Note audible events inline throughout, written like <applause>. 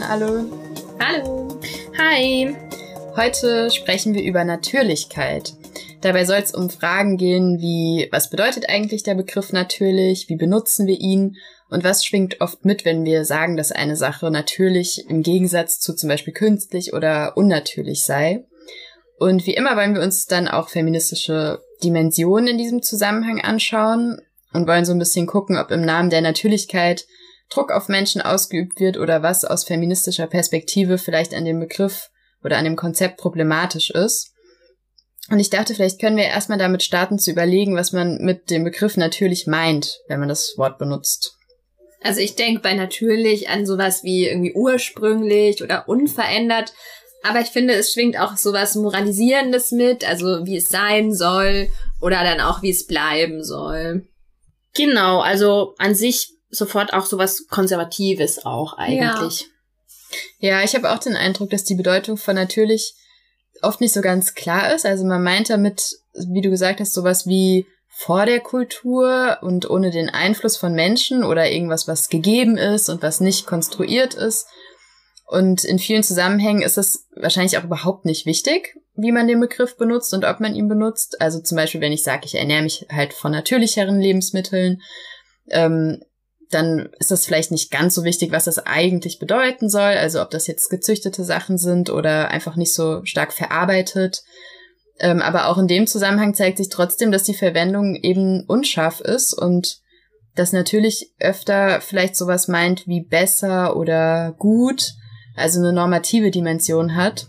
Hallo an alle. Hallo. Hi. Heute sprechen wir über Natürlichkeit. Dabei soll es um Fragen gehen wie, was bedeutet eigentlich der Begriff natürlich, wie benutzen wir ihn und was schwingt oft mit, wenn wir sagen, dass eine Sache natürlich im Gegensatz zu zum Beispiel künstlich oder unnatürlich sei. Und wie immer wollen wir uns dann auch feministische Dimensionen in diesem Zusammenhang anschauen und wollen so ein bisschen gucken, ob im Namen der Natürlichkeit Druck auf Menschen ausgeübt wird oder was aus feministischer Perspektive vielleicht an dem Begriff oder an dem Konzept problematisch ist. Und ich dachte, vielleicht können wir erstmal damit starten zu überlegen, was man mit dem Begriff natürlich meint, wenn man das Wort benutzt. Also ich denke bei natürlich an sowas wie irgendwie ursprünglich oder unverändert, aber ich finde, es schwingt auch sowas Moralisierendes mit, also wie es sein soll oder dann auch wie es bleiben soll. Genau, also an sich sofort auch sowas Konservatives auch eigentlich. Ja, ja ich habe auch den Eindruck, dass die Bedeutung von natürlich oft nicht so ganz klar ist. Also man meint damit, wie du gesagt hast, sowas wie vor der Kultur und ohne den Einfluss von Menschen oder irgendwas, was gegeben ist und was nicht konstruiert ist. Und in vielen Zusammenhängen ist es wahrscheinlich auch überhaupt nicht wichtig, wie man den Begriff benutzt und ob man ihn benutzt. Also zum Beispiel, wenn ich sage, ich ernähre mich halt von natürlicheren Lebensmitteln, ähm, dann ist das vielleicht nicht ganz so wichtig, was das eigentlich bedeuten soll. Also ob das jetzt gezüchtete Sachen sind oder einfach nicht so stark verarbeitet. Ähm, aber auch in dem Zusammenhang zeigt sich trotzdem, dass die Verwendung eben unscharf ist und das natürlich öfter vielleicht sowas meint wie besser oder gut, also eine normative Dimension hat.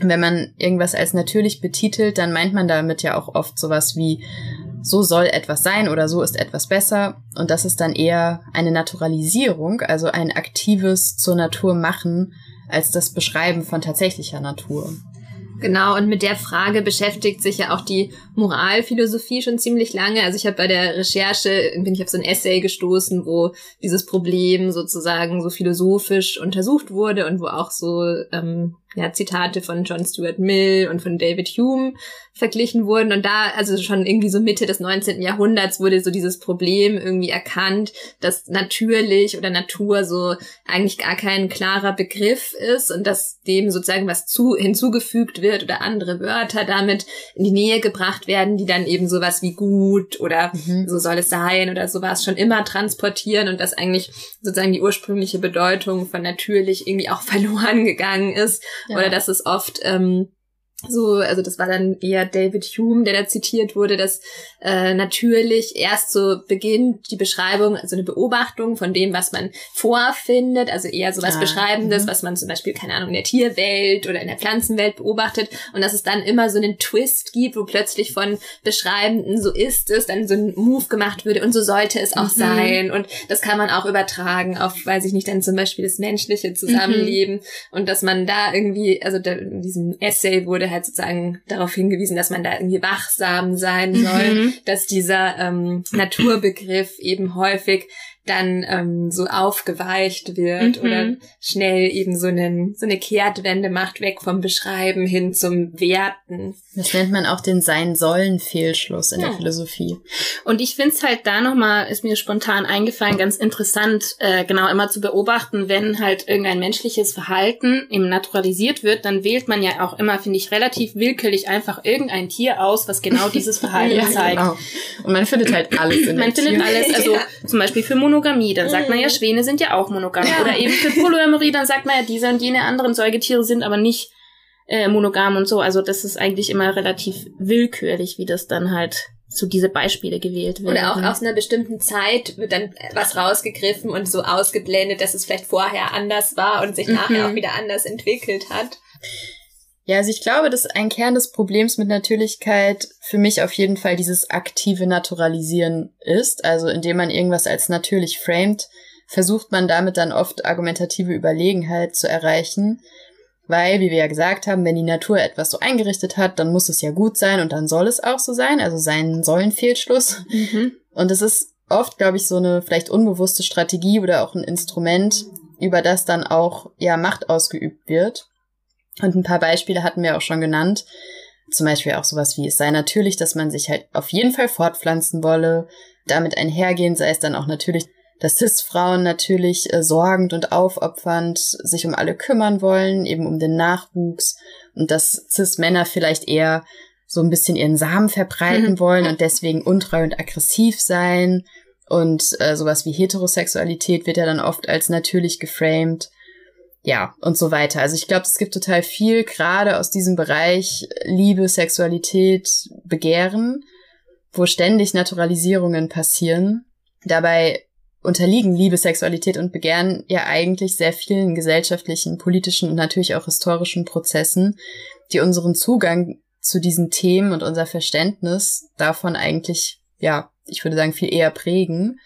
wenn man irgendwas als natürlich betitelt, dann meint man damit ja auch oft sowas wie so soll etwas sein oder so ist etwas besser. Und das ist dann eher eine Naturalisierung, also ein aktives zur Natur machen, als das Beschreiben von tatsächlicher Natur. Genau, und mit der Frage beschäftigt sich ja auch die Moralphilosophie schon ziemlich lange. Also ich habe bei der Recherche, bin ich auf so ein Essay gestoßen, wo dieses Problem sozusagen so philosophisch untersucht wurde und wo auch so ähm, ja, Zitate von John Stuart Mill und von David Hume verglichen wurden. Und da, also schon irgendwie so Mitte des 19. Jahrhunderts wurde so dieses Problem irgendwie erkannt, dass natürlich oder Natur so eigentlich gar kein klarer Begriff ist und dass dem sozusagen was zu, hinzugefügt wird oder andere Wörter damit in die Nähe gebracht werden, die dann eben sowas wie gut oder mhm. so soll es sein oder sowas schon immer transportieren und dass eigentlich sozusagen die ursprüngliche Bedeutung von natürlich irgendwie auch <laughs> verloren gegangen ist ja. Oder dass es oft ähm, so, also das war dann eher David Hume, der da zitiert wurde, dass äh, natürlich erst so beginnt die Beschreibung, also eine Beobachtung von dem, was man vorfindet, also eher so was ah, Beschreibendes, mhm. was man zum Beispiel, keine Ahnung, in der Tierwelt oder in der Pflanzenwelt beobachtet und dass es dann immer so einen Twist gibt, wo plötzlich von Beschreibenden so ist es, dann so ein Move gemacht würde und so sollte es auch mhm. sein und das kann man auch übertragen auf, weiß ich nicht, dann zum Beispiel das menschliche Zusammenleben mhm. und dass man da irgendwie, also da, in diesem Essay wurde wurde halt sozusagen darauf hingewiesen, dass man da irgendwie wachsam sein soll, mhm. dass dieser ähm, Naturbegriff eben häufig dann ähm, so aufgeweicht wird mhm. oder schnell eben so, einen, so eine Kehrtwende macht, weg vom Beschreiben hin zum Werten. Das nennt man auch den Sein-Sollen-Fehlschluss in ja. der Philosophie. Und ich finde es halt da nochmal, ist mir spontan eingefallen, ganz interessant, äh, genau immer zu beobachten, wenn halt irgendein menschliches Verhalten eben naturalisiert wird, dann wählt man ja auch immer, finde ich, relativ willkürlich einfach irgendein Tier aus, was genau dieses <laughs> Verhalten ja, zeigt. Genau. Und man findet halt alles in <laughs> Man findet Tier. alles, also <laughs> ja. zum Beispiel für Mono Monogamie, dann sagt man ja, mhm. Schwäne sind ja auch monogam. Oder eben für Polyamorie, dann sagt man ja, diese und jene anderen Säugetiere sind aber nicht äh, monogam und so. Also das ist eigentlich immer relativ willkürlich, wie das dann halt so diese Beispiele gewählt werden. Oder auch aus einer bestimmten Zeit wird dann was rausgegriffen und so ausgeblendet, dass es vielleicht vorher anders war und sich mhm. nachher auch wieder anders entwickelt hat. Ja, also ich glaube, dass ein Kern des Problems mit Natürlichkeit für mich auf jeden Fall dieses aktive Naturalisieren ist. Also indem man irgendwas als natürlich framed, versucht man damit dann oft argumentative Überlegenheit zu erreichen. Weil, wie wir ja gesagt haben, wenn die Natur etwas so eingerichtet hat, dann muss es ja gut sein und dann soll es auch so sein. Also sein sollen Fehlschluss. Mhm. Und es ist oft, glaube ich, so eine vielleicht unbewusste Strategie oder auch ein Instrument, über das dann auch ja Macht ausgeübt wird. Und ein paar Beispiele hatten wir auch schon genannt. Zum Beispiel auch sowas wie, es sei natürlich, dass man sich halt auf jeden Fall fortpflanzen wolle. Damit einhergehen sei es dann auch natürlich, dass Cis-Frauen natürlich äh, sorgend und aufopfernd sich um alle kümmern wollen, eben um den Nachwuchs und dass Cis-Männer vielleicht eher so ein bisschen ihren Samen verbreiten mhm. wollen und deswegen untreu und aggressiv sein. Und äh, sowas wie Heterosexualität wird ja dann oft als natürlich geframed. Ja, und so weiter. Also ich glaube, es gibt total viel, gerade aus diesem Bereich Liebe, Sexualität, Begehren, wo ständig Naturalisierungen passieren. Dabei unterliegen Liebe, Sexualität und Begehren ja eigentlich sehr vielen gesellschaftlichen, politischen und natürlich auch historischen Prozessen, die unseren Zugang zu diesen Themen und unser Verständnis davon eigentlich, ja, ich würde sagen, viel eher prägen.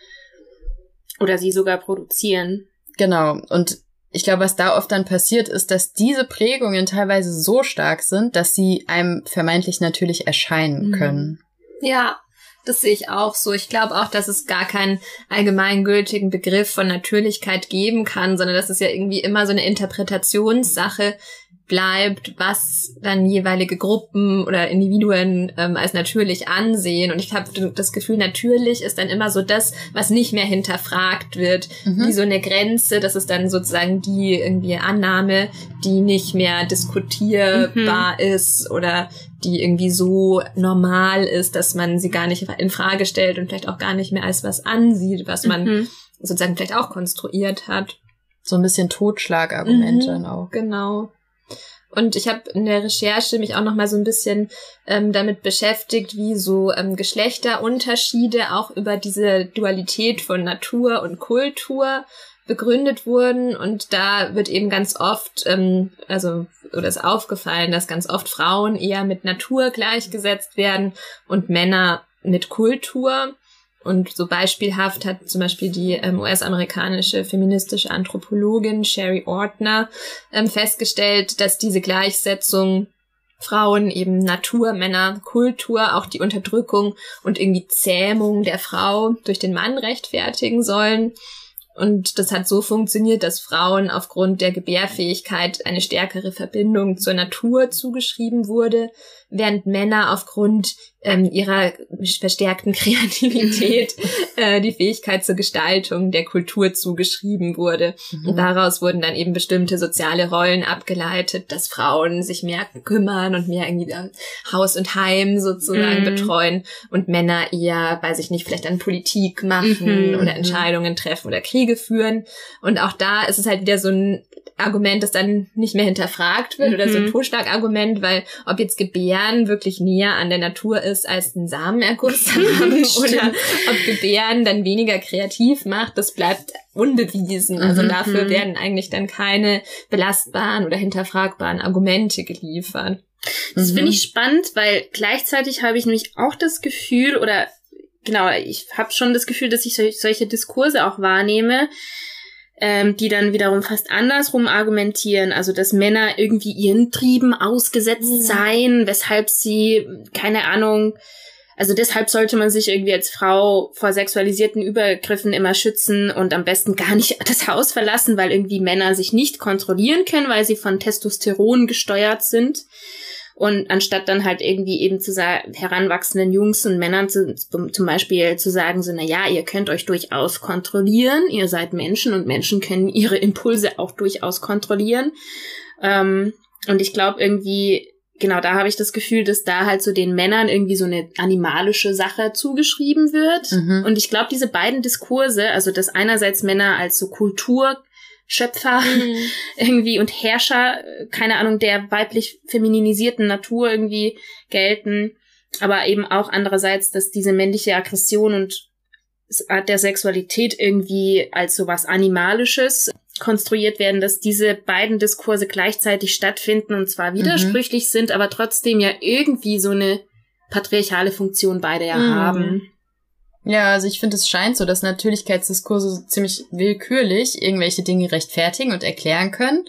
Oder sie sogar produzieren. Genau. Und ich glaube, was da oft dann passiert, ist, dass diese Prägungen teilweise so stark sind, dass sie einem vermeintlich natürlich erscheinen mhm. können. Ja, das sehe ich auch so. Ich glaube auch, dass es gar keinen allgemeingültigen Begriff von Natürlichkeit geben kann, sondern dass es ja irgendwie immer so eine Interpretationssache bleibt, was dann jeweilige Gruppen oder Individuen ähm, als natürlich ansehen. Und ich habe das Gefühl, natürlich ist dann immer so das, was nicht mehr hinterfragt wird, mhm. wie so eine Grenze. Das ist dann sozusagen die irgendwie Annahme, die nicht mehr diskutierbar mhm. ist oder die irgendwie so normal ist, dass man sie gar nicht in Frage stellt und vielleicht auch gar nicht mehr als was ansieht, was man mhm. sozusagen vielleicht auch konstruiert hat. So ein bisschen Totschlagargumente mhm, auch. Genau. Und ich habe in der Recherche mich auch noch mal so ein bisschen ähm, damit beschäftigt, wie so ähm, Geschlechterunterschiede auch über diese Dualität von Natur und Kultur begründet wurden. Und da wird eben ganz oft, ähm, also oder ist aufgefallen, dass ganz oft Frauen eher mit Natur gleichgesetzt werden und Männer mit Kultur. Und so beispielhaft hat zum Beispiel die ähm, US-amerikanische feministische Anthropologin Sherry Ortner ähm, festgestellt, dass diese Gleichsetzung Frauen eben Natur, Männer, Kultur, auch die Unterdrückung und irgendwie Zähmung der Frau durch den Mann rechtfertigen sollen. Und das hat so funktioniert, dass Frauen aufgrund der Gebärfähigkeit eine stärkere Verbindung zur Natur zugeschrieben wurde, während Männer aufgrund ähm, ihrer verstärkten <laughs> Kreativität <laughs> äh, die Fähigkeit zur Gestaltung der Kultur zugeschrieben wurde. Mhm. Und daraus wurden dann eben bestimmte soziale Rollen abgeleitet, dass Frauen sich mehr kümmern und mehr irgendwie Haus und Heim sozusagen mhm. betreuen und Männer eher, weiß ich nicht, vielleicht an Politik machen mhm. oder Entscheidungen treffen oder Kriege führen. Und auch da ist es halt wieder so ein Argument, das dann nicht mehr hinterfragt wird oder so ein mhm. Totschlagargument, weil ob jetzt Gebären wirklich näher an der Natur ist als ein Samenerguss <laughs> oder ob Gebären dann weniger kreativ macht, das bleibt unbewiesen. Also mhm. dafür werden eigentlich dann keine belastbaren oder hinterfragbaren Argumente geliefert. Das mhm. finde ich spannend, weil gleichzeitig habe ich nämlich auch das Gefühl oder genau, ich habe schon das Gefühl, dass ich solche Diskurse auch wahrnehme, ähm, die dann wiederum fast andersrum argumentieren, also dass Männer irgendwie ihren Trieben ausgesetzt mhm. seien, weshalb sie, keine Ahnung, also deshalb sollte man sich irgendwie als Frau vor sexualisierten Übergriffen immer schützen und am besten gar nicht <laughs> das Haus verlassen, weil irgendwie Männer sich nicht kontrollieren können, weil sie von Testosteron gesteuert sind. Und anstatt dann halt irgendwie eben zu sagen, heranwachsenden Jungs und Männern zu, zum Beispiel zu sagen, so, na ja, ihr könnt euch durchaus kontrollieren, ihr seid Menschen und Menschen können ihre Impulse auch durchaus kontrollieren. Ähm, und ich glaube irgendwie, genau da habe ich das Gefühl, dass da halt so den Männern irgendwie so eine animalische Sache zugeschrieben wird. Mhm. Und ich glaube, diese beiden Diskurse, also dass einerseits Männer als so Kultur Schöpfer mhm. <laughs> irgendwie und Herrscher, keine Ahnung, der weiblich femininisierten Natur irgendwie gelten. Aber eben auch andererseits, dass diese männliche Aggression und Art der Sexualität irgendwie als sowas Animalisches konstruiert werden, dass diese beiden Diskurse gleichzeitig stattfinden und zwar widersprüchlich mhm. sind, aber trotzdem ja irgendwie so eine patriarchale Funktion beide ja mhm. haben. Ja, also ich finde, es scheint so, dass Natürlichkeitsdiskurse ziemlich willkürlich irgendwelche Dinge rechtfertigen und erklären können.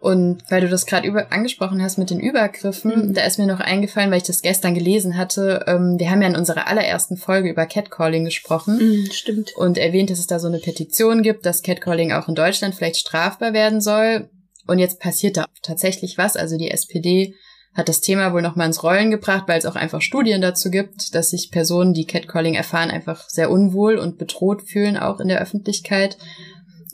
Und weil du das gerade angesprochen hast mit den Übergriffen, mhm. da ist mir noch eingefallen, weil ich das gestern gelesen hatte. Ähm, wir haben ja in unserer allerersten Folge über Catcalling gesprochen. Mhm, stimmt. Und erwähnt, dass es da so eine Petition gibt, dass Catcalling auch in Deutschland vielleicht strafbar werden soll. Und jetzt passiert da tatsächlich was. Also die SPD hat das Thema wohl nochmal ins Rollen gebracht, weil es auch einfach Studien dazu gibt, dass sich Personen, die Catcalling erfahren, einfach sehr unwohl und bedroht fühlen, auch in der Öffentlichkeit.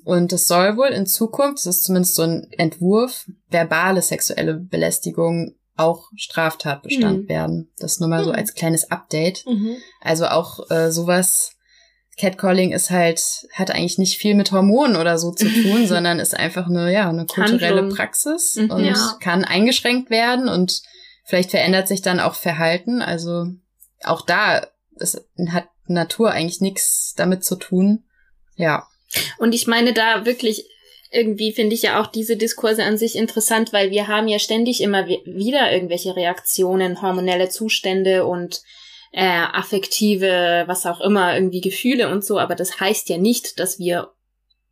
Und es soll wohl in Zukunft, das ist zumindest so ein Entwurf, verbale sexuelle Belästigung auch Straftatbestand mhm. werden. Das nur mal so hm. als kleines Update. Mhm. Also auch äh, sowas, Catcalling ist halt, hat eigentlich nicht viel mit Hormonen oder so zu <laughs> tun, sondern ist einfach eine, ja, eine kulturelle Handlung. Praxis mhm, und ja. kann eingeschränkt werden und vielleicht verändert sich dann auch Verhalten. Also auch da ist, hat Natur eigentlich nichts damit zu tun. Ja. Und ich meine da wirklich irgendwie finde ich ja auch diese Diskurse an sich interessant, weil wir haben ja ständig immer wieder irgendwelche Reaktionen, hormonelle Zustände und äh, affektive, was auch immer, irgendwie Gefühle und so, aber das heißt ja nicht, dass wir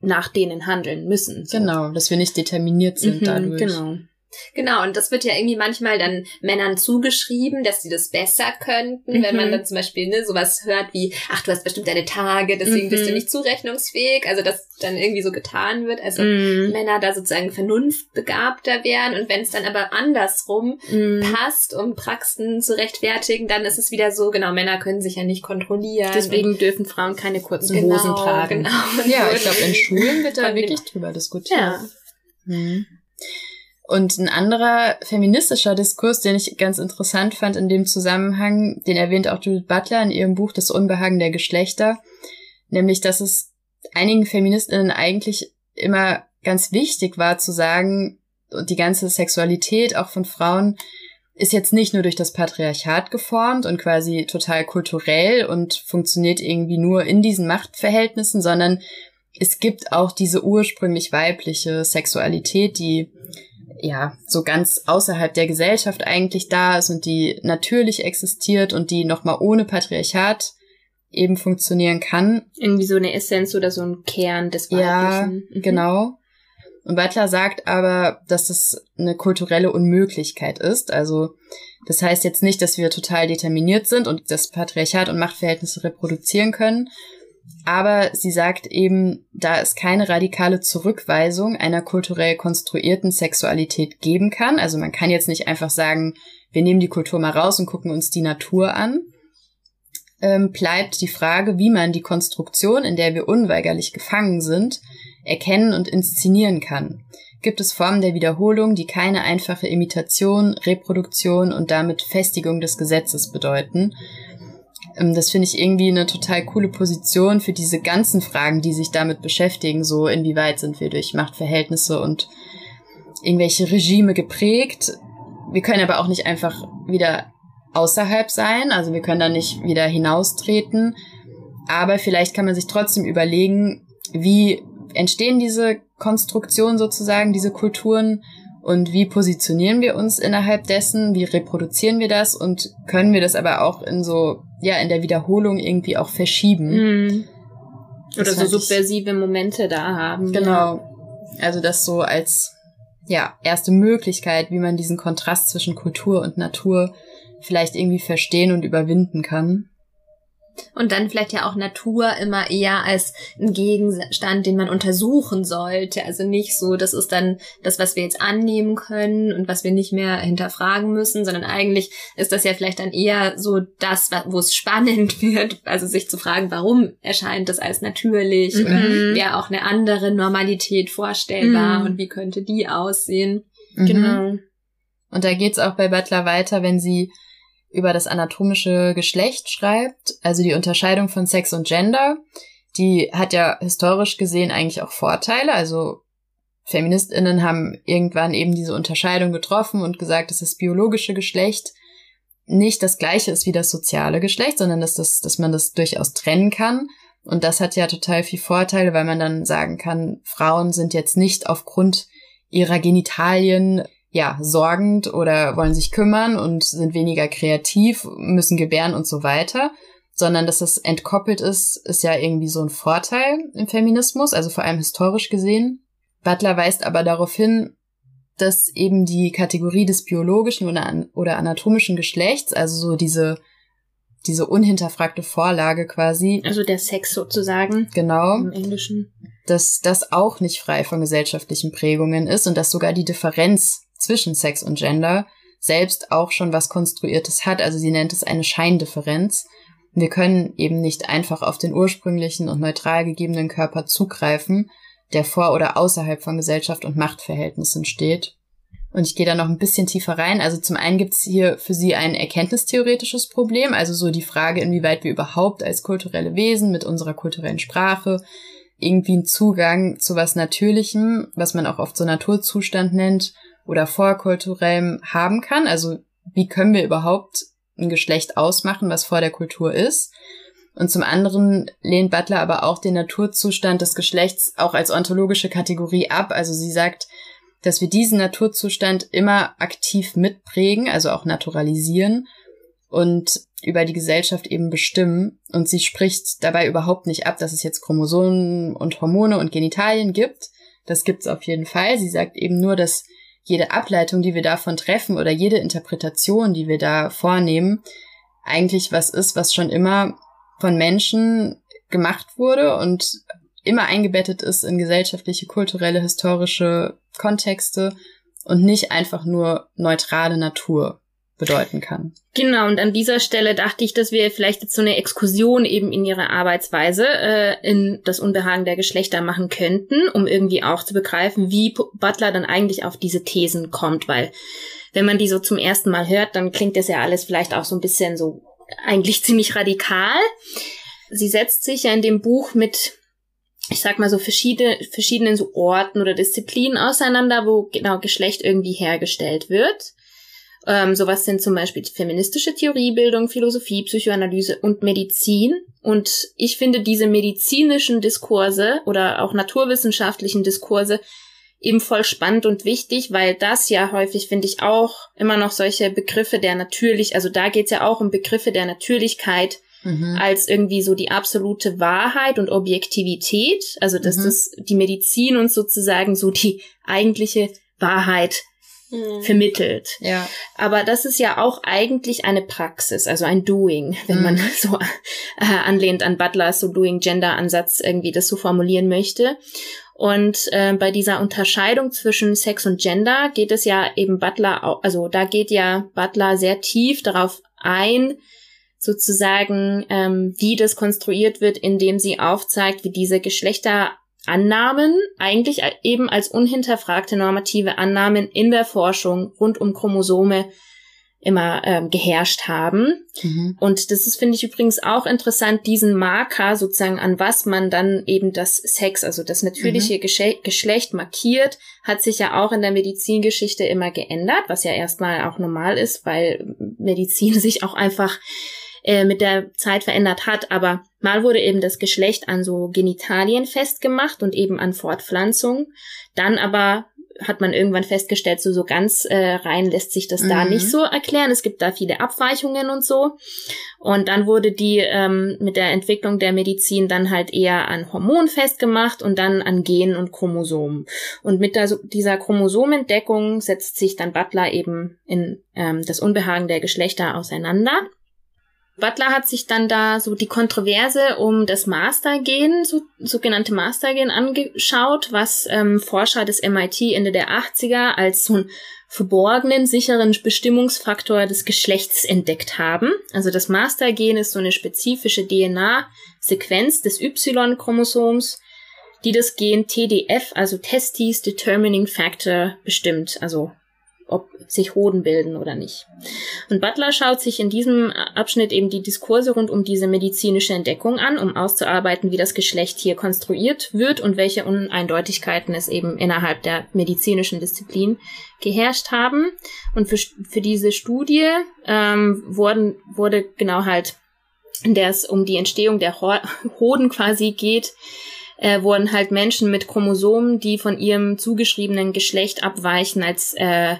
nach denen handeln müssen. So. Genau, dass wir nicht determiniert sind mhm, dadurch. Genau. Genau, und das wird ja irgendwie manchmal dann Männern zugeschrieben, dass sie das besser könnten, mhm. wenn man mhm. dann zum Beispiel ne, sowas hört wie, ach, du hast bestimmt deine Tage, deswegen mhm. bist du mhm. nicht zurechnungsfähig. Also dass dann irgendwie so getan wird, also mhm. Männer da sozusagen vernunftbegabter wären und wenn es dann aber andersrum mhm. passt, um Praxen zu rechtfertigen, dann ist es wieder so, genau, Männer können sich ja nicht kontrollieren. Deswegen dürfen Frauen keine kurzen genau, Hosen tragen. Genau. Ja, ich glaube, in Schulen wird da <laughs> wirklich drüber diskutiert. Ja. Und ein anderer feministischer Diskurs, den ich ganz interessant fand in dem Zusammenhang, den erwähnt auch Judith Butler in ihrem Buch Das Unbehagen der Geschlechter, nämlich, dass es einigen Feministinnen eigentlich immer ganz wichtig war zu sagen, die ganze Sexualität auch von Frauen ist jetzt nicht nur durch das Patriarchat geformt und quasi total kulturell und funktioniert irgendwie nur in diesen Machtverhältnissen, sondern es gibt auch diese ursprünglich weibliche Sexualität, die ja, so ganz außerhalb der Gesellschaft eigentlich da ist und die natürlich existiert und die nochmal ohne Patriarchat eben funktionieren kann. Irgendwie so eine Essenz oder so ein Kern des Weiblichen. Ja, mhm. genau. Und Butler sagt aber, dass es eine kulturelle Unmöglichkeit ist. Also das heißt jetzt nicht, dass wir total determiniert sind und das Patriarchat und Machtverhältnisse reproduzieren können, aber sie sagt eben, da es keine radikale Zurückweisung einer kulturell konstruierten Sexualität geben kann, also man kann jetzt nicht einfach sagen, wir nehmen die Kultur mal raus und gucken uns die Natur an, ähm, bleibt die Frage, wie man die Konstruktion, in der wir unweigerlich gefangen sind, erkennen und inszenieren kann. Gibt es Formen der Wiederholung, die keine einfache Imitation, Reproduktion und damit Festigung des Gesetzes bedeuten, das finde ich irgendwie eine total coole Position für diese ganzen Fragen, die sich damit beschäftigen. So, inwieweit sind wir durch Machtverhältnisse und irgendwelche Regime geprägt? Wir können aber auch nicht einfach wieder außerhalb sein, also wir können da nicht wieder hinaustreten. Aber vielleicht kann man sich trotzdem überlegen, wie entstehen diese Konstruktionen sozusagen, diese Kulturen und wie positionieren wir uns innerhalb dessen, wie reproduzieren wir das und können wir das aber auch in so, ja, in der Wiederholung irgendwie auch verschieben. Mhm. Oder so subversive ich, Momente da haben. Genau. Also das so als, ja, erste Möglichkeit, wie man diesen Kontrast zwischen Kultur und Natur vielleicht irgendwie verstehen und überwinden kann. Und dann vielleicht ja auch Natur immer eher als ein Gegenstand, den man untersuchen sollte. Also nicht so, das ist dann das, was wir jetzt annehmen können und was wir nicht mehr hinterfragen müssen, sondern eigentlich ist das ja vielleicht dann eher so das, wo es spannend <laughs> wird. Also sich zu fragen, warum erscheint das als natürlich mhm. oder wäre auch eine andere Normalität vorstellbar mhm. und wie könnte die aussehen. Mhm. Genau. Und da geht's auch bei Butler weiter, wenn sie über das anatomische Geschlecht schreibt, also die Unterscheidung von Sex und Gender, die hat ja historisch gesehen eigentlich auch Vorteile. Also Feministinnen haben irgendwann eben diese Unterscheidung getroffen und gesagt, dass das biologische Geschlecht nicht das gleiche ist wie das soziale Geschlecht, sondern dass, das, dass man das durchaus trennen kann. Und das hat ja total viel Vorteile, weil man dann sagen kann, Frauen sind jetzt nicht aufgrund ihrer Genitalien ja, sorgend oder wollen sich kümmern und sind weniger kreativ, müssen gebären und so weiter, sondern dass das entkoppelt ist, ist ja irgendwie so ein Vorteil im Feminismus, also vor allem historisch gesehen. Butler weist aber darauf hin, dass eben die Kategorie des biologischen oder, oder anatomischen Geschlechts, also so diese diese unhinterfragte Vorlage quasi. Also der Sex sozusagen. Genau. Im Englischen. Dass das auch nicht frei von gesellschaftlichen Prägungen ist und dass sogar die Differenz zwischen Sex und Gender selbst auch schon was Konstruiertes hat. Also sie nennt es eine Scheindifferenz. Wir können eben nicht einfach auf den ursprünglichen und neutral gegebenen Körper zugreifen, der vor oder außerhalb von Gesellschaft und Machtverhältnissen steht. Und ich gehe da noch ein bisschen tiefer rein. Also zum einen gibt es hier für sie ein erkenntnistheoretisches Problem, also so die Frage, inwieweit wir überhaupt als kulturelle Wesen mit unserer kulturellen Sprache irgendwie einen Zugang zu was Natürlichem, was man auch oft so Naturzustand nennt, oder vorkulturellem haben kann. Also wie können wir überhaupt ein Geschlecht ausmachen, was vor der Kultur ist? Und zum anderen lehnt Butler aber auch den Naturzustand des Geschlechts auch als ontologische Kategorie ab. Also sie sagt, dass wir diesen Naturzustand immer aktiv mitprägen, also auch naturalisieren und über die Gesellschaft eben bestimmen. Und sie spricht dabei überhaupt nicht ab, dass es jetzt Chromosomen und Hormone und Genitalien gibt. Das gibt's auf jeden Fall. Sie sagt eben nur, dass jede Ableitung, die wir davon treffen oder jede Interpretation, die wir da vornehmen, eigentlich was ist, was schon immer von Menschen gemacht wurde und immer eingebettet ist in gesellschaftliche, kulturelle, historische Kontexte und nicht einfach nur neutrale Natur bedeuten kann. Genau, und an dieser Stelle dachte ich, dass wir vielleicht jetzt so eine Exkursion eben in ihre Arbeitsweise äh, in das Unbehagen der Geschlechter machen könnten, um irgendwie auch zu begreifen, wie Butler dann eigentlich auf diese Thesen kommt, weil wenn man die so zum ersten Mal hört, dann klingt das ja alles vielleicht auch so ein bisschen so eigentlich ziemlich radikal. Sie setzt sich ja in dem Buch mit ich sag mal so verschiedene, verschiedenen so Orten oder Disziplinen auseinander, wo genau Geschlecht irgendwie hergestellt wird. Ähm, sowas sind zum Beispiel feministische Theoriebildung, Philosophie, Psychoanalyse und Medizin. Und ich finde diese medizinischen Diskurse oder auch naturwissenschaftlichen Diskurse eben voll spannend und wichtig, weil das ja häufig, finde ich, auch immer noch solche Begriffe der natürlich, also da geht's ja auch um Begriffe der Natürlichkeit mhm. als irgendwie so die absolute Wahrheit und Objektivität, also dass mhm. das die Medizin uns sozusagen so die eigentliche Wahrheit mhm. vermittelt. Ja. Aber das ist ja auch eigentlich eine Praxis, also ein Doing, wenn man mhm. <laughs> so äh, anlehnt an Butlers so Doing-Gender-Ansatz irgendwie das so formulieren möchte. Und äh, bei dieser Unterscheidung zwischen Sex und Gender geht es ja eben Butler, auch, also da geht ja Butler sehr tief darauf ein, sozusagen, ähm, wie das konstruiert wird, indem sie aufzeigt, wie diese Geschlechter Annahmen eigentlich eben als unhinterfragte normative Annahmen in der Forschung rund um Chromosome immer ähm, geherrscht haben. Mhm. Und das ist, finde ich übrigens auch interessant, diesen Marker sozusagen, an was man dann eben das Sex, also das natürliche mhm. Geschlecht markiert, hat sich ja auch in der Medizingeschichte immer geändert, was ja erstmal auch normal ist, weil Medizin <laughs> sich auch einfach äh, mit der Zeit verändert hat, aber mal wurde eben das Geschlecht an so Genitalien festgemacht und eben an Fortpflanzung. Dann aber hat man irgendwann festgestellt, so, so ganz äh, rein lässt sich das mhm. da nicht so erklären. Es gibt da viele Abweichungen und so. Und dann wurde die ähm, mit der Entwicklung der Medizin dann halt eher an Hormonen festgemacht und dann an Genen und Chromosomen. Und mit der, dieser Chromosomentdeckung setzt sich dann Butler eben in ähm, das Unbehagen der Geschlechter auseinander. Butler hat sich dann da so die Kontroverse um das Mastergen, so, sogenannte Mastergen angeschaut, was ähm, Forscher des MIT Ende der 80er als so einen verborgenen, sicheren Bestimmungsfaktor des Geschlechts entdeckt haben. Also das Mastergen ist so eine spezifische DNA-Sequenz des Y-Chromosoms, die das Gen TDF, also Testes Determining Factor, bestimmt. Also ob sich Hoden bilden oder nicht. Und Butler schaut sich in diesem Abschnitt eben die Diskurse rund um diese medizinische Entdeckung an, um auszuarbeiten, wie das Geschlecht hier konstruiert wird und welche Uneindeutigkeiten es eben innerhalb der medizinischen Disziplin geherrscht haben. Und für, für diese Studie ähm, wurden, wurde genau halt, in der es um die Entstehung der <laughs> Hoden quasi geht, äh, wurden halt Menschen mit Chromosomen, die von ihrem zugeschriebenen Geschlecht abweichen, als äh,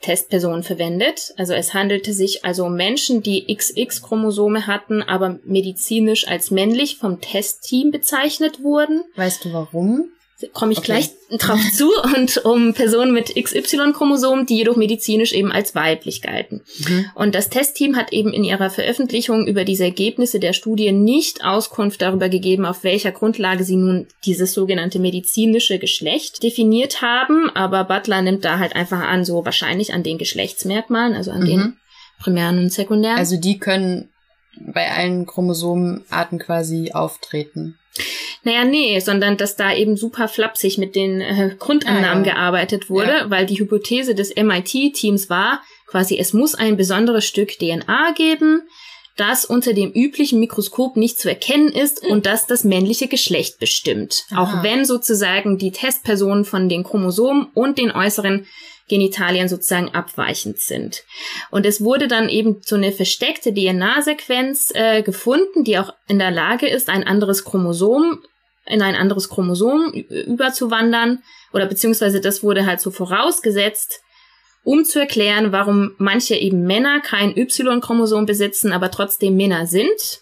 Testpersonen verwendet. Also es handelte sich also um Menschen, die XX-Chromosome hatten, aber medizinisch als männlich vom Testteam bezeichnet wurden. Weißt du warum? Komme ich okay. gleich drauf <laughs> zu, und um Personen mit XY-Chromosom, die jedoch medizinisch eben als weiblich galten. Mhm. Und das Testteam hat eben in ihrer Veröffentlichung über diese Ergebnisse der Studie nicht Auskunft darüber gegeben, auf welcher Grundlage sie nun dieses sogenannte medizinische Geschlecht definiert haben, aber Butler nimmt da halt einfach an, so wahrscheinlich an den Geschlechtsmerkmalen, also an mhm. den primären und sekundären. Also die können bei allen Chromosomenarten quasi auftreten. Naja, nee, sondern dass da eben super flapsig mit den äh, Grundannahmen ah, ja. gearbeitet wurde, ja. weil die Hypothese des MIT-Teams war, quasi es muss ein besonderes Stück DNA geben, das unter dem üblichen Mikroskop nicht zu erkennen ist und das das männliche Geschlecht bestimmt. Aha. Auch wenn sozusagen die Testpersonen von den Chromosomen und den äußeren Genitalien sozusagen abweichend sind. Und es wurde dann eben so eine versteckte DNA-Sequenz äh, gefunden, die auch in der Lage ist, ein anderes Chromosom in ein anderes Chromosom überzuwandern oder beziehungsweise das wurde halt so vorausgesetzt, um zu erklären, warum manche eben Männer kein Y-Chromosom besitzen, aber trotzdem Männer sind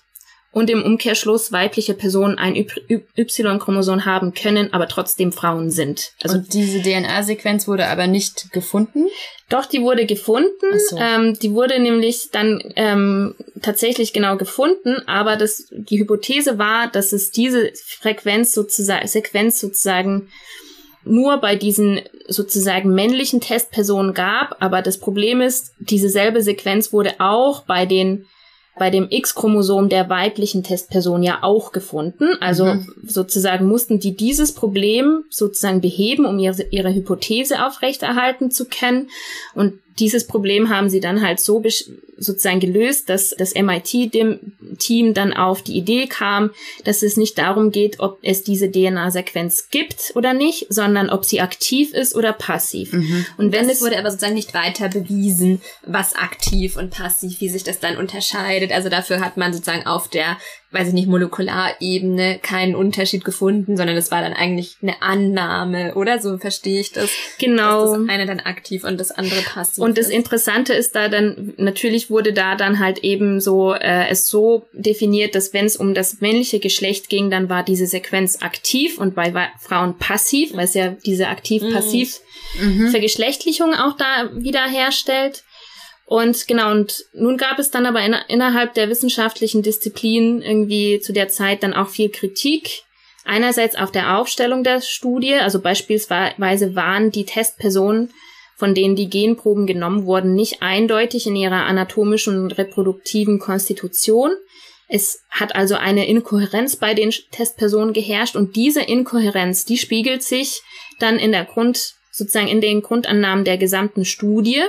und im Umkehrschluss weibliche Personen ein Y-Chromosom haben können, aber trotzdem Frauen sind. Also und diese DNA-Sequenz wurde aber nicht gefunden? Doch, die wurde gefunden. So. Ähm, die wurde nämlich dann ähm, tatsächlich genau gefunden, aber das, die Hypothese war, dass es diese Frequenz sozusagen, Sequenz sozusagen nur bei diesen sozusagen männlichen Testpersonen gab, aber das Problem ist, diese selbe Sequenz wurde auch bei den bei dem X-Chromosom der weiblichen Testperson ja auch gefunden. Also mhm. sozusagen mussten die dieses Problem sozusagen beheben, um ihre, ihre Hypothese aufrechterhalten zu können. Und dieses Problem haben sie dann halt so sozusagen gelöst, dass das MIT-Team dann auf die Idee kam, dass es nicht darum geht, ob es diese DNA-Sequenz gibt oder nicht, sondern ob sie aktiv ist oder passiv. Mhm. Und wenn das es wurde aber sozusagen nicht weiter bewiesen, was aktiv und passiv, wie sich das dann unterscheidet. Also dafür hat man sozusagen auf der weiß ich nicht, Molekularebene keinen Unterschied gefunden, sondern es war dann eigentlich eine Annahme, oder? So verstehe ich das. Genau. Dass das eine dann aktiv und das andere passiv. Und das Interessante ist da dann, natürlich wurde da dann halt eben so, äh, es so definiert, dass wenn es um das männliche Geschlecht ging, dann war diese Sequenz aktiv und bei Frauen passiv, weil es ja diese aktiv-passiv mhm. Vergeschlechtlichung auch da wieder herstellt. Und genau, und nun gab es dann aber in, innerhalb der wissenschaftlichen Disziplin irgendwie zu der Zeit dann auch viel Kritik. Einerseits auf der Aufstellung der Studie, also beispielsweise waren die Testpersonen, von denen die Genproben genommen wurden, nicht eindeutig in ihrer anatomischen und reproduktiven Konstitution. Es hat also eine Inkohärenz bei den Testpersonen geherrscht und diese Inkohärenz, die spiegelt sich dann in der Grund sozusagen in den Grundannahmen der gesamten Studie.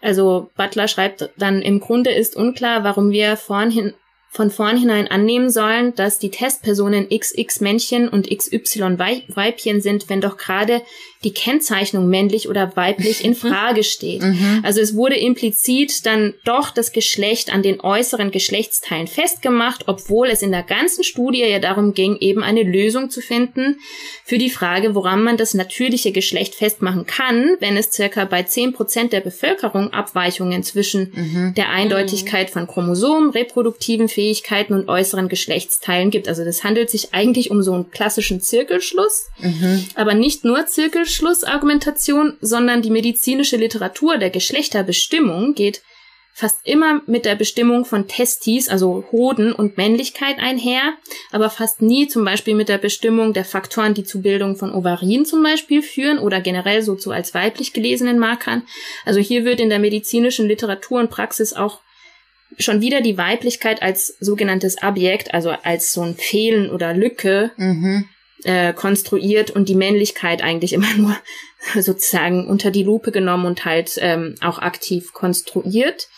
Also Butler schreibt dann, im Grunde ist unklar, warum wir vorhin von vornherein annehmen sollen, dass die Testpersonen XX Männchen und XY Weibchen sind, wenn doch gerade die Kennzeichnung männlich oder weiblich in <laughs> Frage steht. Mhm. Also es wurde implizit dann doch das Geschlecht an den äußeren Geschlechtsteilen festgemacht, obwohl es in der ganzen Studie ja darum ging, eben eine Lösung zu finden für die Frage, woran man das natürliche Geschlecht festmachen kann, wenn es circa bei zehn Prozent der Bevölkerung Abweichungen zwischen mhm. der Eindeutigkeit von Chromosomen, reproduktiven Fähigkeiten und äußeren Geschlechtsteilen gibt. Also das handelt sich eigentlich um so einen klassischen Zirkelschluss, mhm. aber nicht nur Zirkelschluss, Schlussargumentation, sondern die medizinische Literatur der Geschlechterbestimmung geht fast immer mit der Bestimmung von Testis, also Hoden und Männlichkeit einher, aber fast nie zum Beispiel mit der Bestimmung der Faktoren, die zu Bildung von Ovarien zum Beispiel führen oder generell so zu als weiblich gelesenen Markern. Also hier wird in der medizinischen Literatur und Praxis auch schon wieder die Weiblichkeit als sogenanntes Objekt, also als so ein Fehlen oder Lücke mhm äh, konstruiert und die Männlichkeit eigentlich immer <laughs> nur sozusagen unter die Lupe genommen und halt ähm, auch aktiv konstruiert.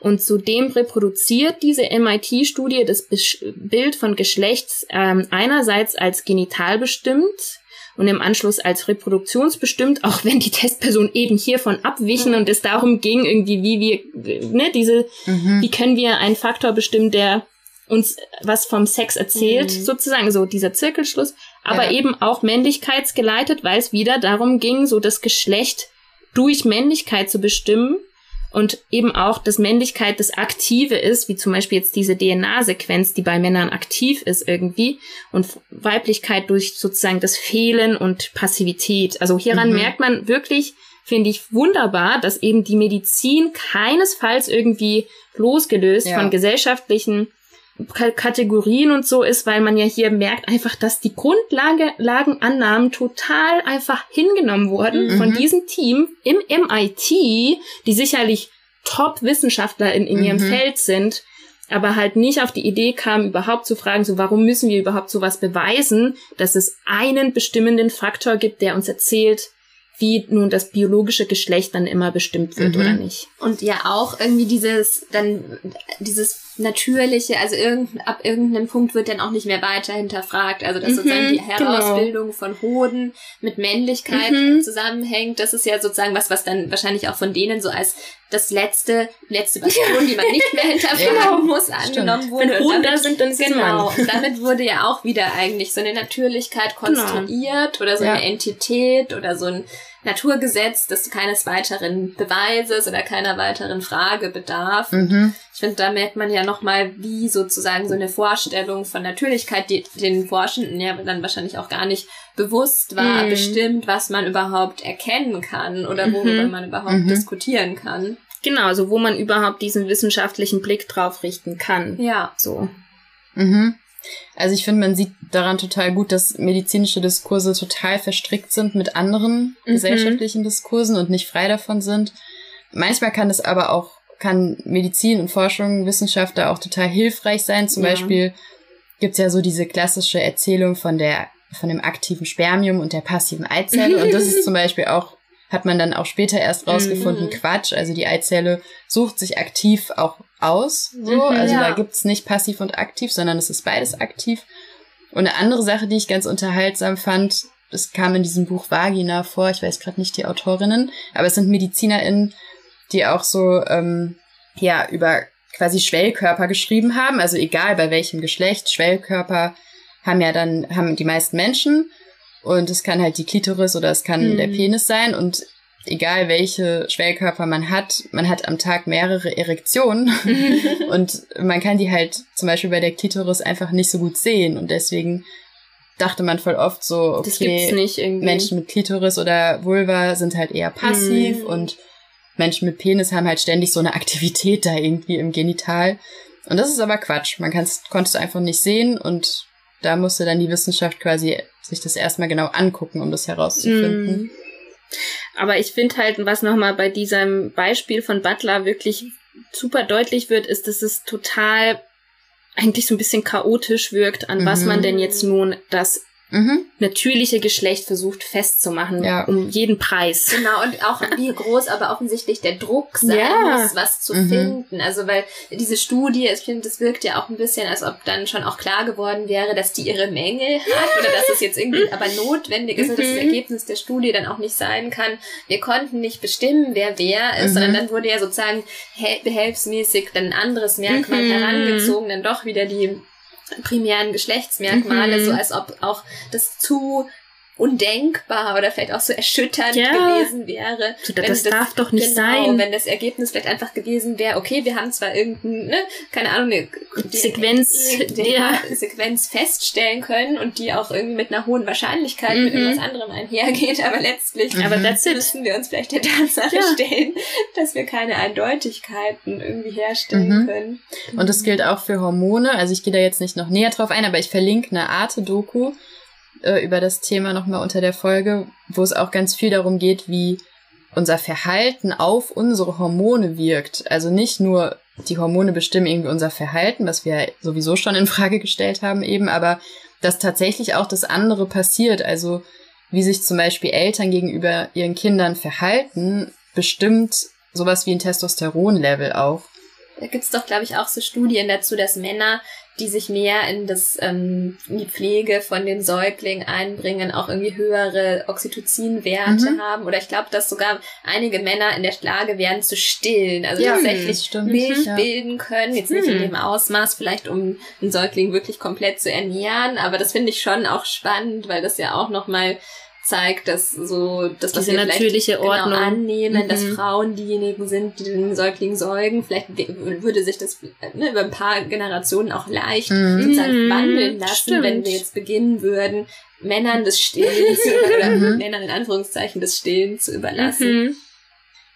Und zudem reproduziert diese MIT-Studie das Bild von Geschlechts ähm, einerseits als genital bestimmt und im Anschluss als reproduktionsbestimmt, auch wenn die Testpersonen eben hiervon abwichen mhm. und es darum ging, irgendwie, wie wir, ne, diese, mhm. wie können wir einen Faktor bestimmen, der uns was vom Sex erzählt, mhm. sozusagen so dieser Zirkelschluss, aber ja. eben auch männlichkeitsgeleitet, weil es wieder darum ging, so das Geschlecht durch Männlichkeit zu bestimmen und eben auch, dass Männlichkeit das Aktive ist, wie zum Beispiel jetzt diese DNA-Sequenz, die bei Männern aktiv ist irgendwie und Weiblichkeit durch sozusagen das Fehlen und Passivität. Also hieran mhm. merkt man wirklich, finde ich wunderbar, dass eben die Medizin keinesfalls irgendwie losgelöst ja. von gesellschaftlichen Kategorien und so ist, weil man ja hier merkt einfach, dass die Grundlagenannahmen total einfach hingenommen wurden mhm. von diesem Team im MIT, die sicherlich Top-Wissenschaftler in, in ihrem mhm. Feld sind, aber halt nicht auf die Idee kam, überhaupt zu fragen, so warum müssen wir überhaupt sowas beweisen, dass es einen bestimmenden Faktor gibt, der uns erzählt, wie nun das biologische Geschlecht dann immer bestimmt wird mhm. oder nicht. Und ja auch irgendwie dieses, dann, dieses natürliche, also irgend, ab irgendeinem Punkt wird dann auch nicht mehr weiter hinterfragt. Also dass mhm, sozusagen die genau. Herausbildung genau. von Hoden mit Männlichkeit mhm. zusammenhängt. Das ist ja sozusagen was, was dann wahrscheinlich auch von denen so als das letzte, letzte Bastion, die man nicht mehr <laughs> hinterfragen ja, muss, angenommen stimmt. wurde. Wenn Hoden da sind, dann ist Genau. Und damit wurde ja auch wieder eigentlich so eine Natürlichkeit genau. konstruiert genau. oder so ja. eine Entität oder so ein Naturgesetz, das keines weiteren Beweises oder keiner weiteren Frage bedarf. Mhm. Ich finde, da merkt man ja nochmal, wie sozusagen so eine Vorstellung von Natürlichkeit, die den Forschenden ja dann wahrscheinlich auch gar nicht bewusst war, mhm. bestimmt, was man überhaupt erkennen kann oder worüber mhm. man überhaupt mhm. diskutieren kann. Genau, also wo man überhaupt diesen wissenschaftlichen Blick drauf richten kann. Ja. So. Mhm. Also ich finde, man sieht daran total gut, dass medizinische Diskurse total verstrickt sind mit anderen mhm. gesellschaftlichen Diskursen und nicht frei davon sind. Manchmal kann es aber auch, kann Medizin und Forschung, Wissenschaft da auch total hilfreich sein. Zum ja. Beispiel gibt's ja so diese klassische Erzählung von der, von dem aktiven Spermium und der passiven Eizelle. und das ist zum Beispiel auch hat man dann auch später erst rausgefunden, mhm. Quatsch. Also die Eizelle sucht sich aktiv auch aus. So. Mhm, also ja. da gibt's nicht passiv und aktiv, sondern es ist beides aktiv. Und eine andere Sache, die ich ganz unterhaltsam fand, das kam in diesem Buch Vagina vor, ich weiß gerade nicht die Autorinnen, aber es sind MedizinerInnen, die auch so ähm, ja über quasi Schwellkörper geschrieben haben, also egal bei welchem Geschlecht, Schwellkörper haben ja dann, haben die meisten Menschen und es kann halt die Klitoris oder es kann mhm. der Penis sein. Und egal welche Schwellkörper man hat, man hat am Tag mehrere Erektionen. <laughs> und man kann die halt zum Beispiel bei der Klitoris einfach nicht so gut sehen. Und deswegen dachte man voll oft so, okay, Menschen mit Klitoris oder Vulva sind halt eher passiv mhm. und Menschen mit Penis haben halt ständig so eine Aktivität da irgendwie im Genital. Und das ist aber Quatsch. Man konnte es einfach nicht sehen und da musste dann die Wissenschaft quasi sich das erstmal genau angucken, um das herauszufinden. Mm. Aber ich finde halt, was nochmal bei diesem Beispiel von Butler wirklich super deutlich wird, ist, dass es total eigentlich so ein bisschen chaotisch wirkt, an mhm. was man denn jetzt nun das mhm. natürliche Geschlecht versucht festzumachen, ja. um jeden Preis. Genau, und auch wie groß aber offensichtlich der Druck sein ja. muss, was zu mhm. finden. Also weil diese Studie, ich finde, das wirkt ja auch ein bisschen, als ob dann schon auch klar geworden wäre, dass die ihre Mängel hat oder dass es jetzt irgendwie aber notwendig ist und dass das mhm. Ergebnis der Studie dann auch nicht sein kann. Wir konnten nicht bestimmen, wer wer ist, mhm. sondern dann wurde ja sozusagen behelfsmäßig dann ein anderes Merkmal mhm. herangezogen, dann doch wieder die primären Geschlechtsmerkmale, mhm. so als ob auch das zu undenkbar oder vielleicht auch so erschütternd ja. gewesen wäre. So, das, das darf doch nicht genau, sein. Wenn das Ergebnis vielleicht einfach gewesen wäre, okay, wir haben zwar irgendeine, ne, keine Ahnung, eine Sequenz, die, ja. <laughs> Sequenz feststellen können und die auch irgendwie mit einer hohen Wahrscheinlichkeit mhm. mit irgendwas anderem einhergeht, aber letztlich aber müssen wir uns vielleicht der Tatsache ja. stellen, dass wir keine Eindeutigkeiten irgendwie herstellen mhm. können. Und das gilt auch für Hormone. Also ich gehe da jetzt nicht noch näher drauf ein, aber ich verlinke eine Arte-Doku, äh, über das Thema nochmal unter der Folge, wo es auch ganz viel darum geht, wie unser Verhalten auf unsere Hormone wirkt. Also nicht nur die Hormone bestimmen irgendwie unser Verhalten, was wir sowieso schon in Frage gestellt haben eben, aber dass tatsächlich auch das andere passiert. Also wie sich zum Beispiel Eltern gegenüber ihren Kindern verhalten, bestimmt sowas wie ein Testosteronlevel auch. Da gibt's doch, glaube ich, auch so Studien dazu, dass Männer die sich mehr in das ähm, in die Pflege von den Säuglingen einbringen, auch irgendwie höhere Oxytocin-Werte mhm. haben. Oder ich glaube, dass sogar einige Männer in der Lage wären zu stillen, also ja, tatsächlich Milch ja. bilden können. Jetzt nicht mhm. in dem Ausmaß, vielleicht um einen Säugling wirklich komplett zu ernähren, aber das finde ich schon auch spannend, weil das ja auch nochmal zeigt, dass so das, was Diese wir natürliche vielleicht Ordnung. genau annehmen, Mhm. dass Frauen diejenigen sind, die den Säugling säugen. Vielleicht würde sich das ne, über ein paar Generationen auch leicht Mhm. sozusagen Mhm, wandeln lassen, stimmt. wenn wir jetzt beginnen würden, Männern das Stillen zu, oder Mhm. Männern in Anführungszeichen das Stillen zu überlassen. Mhm.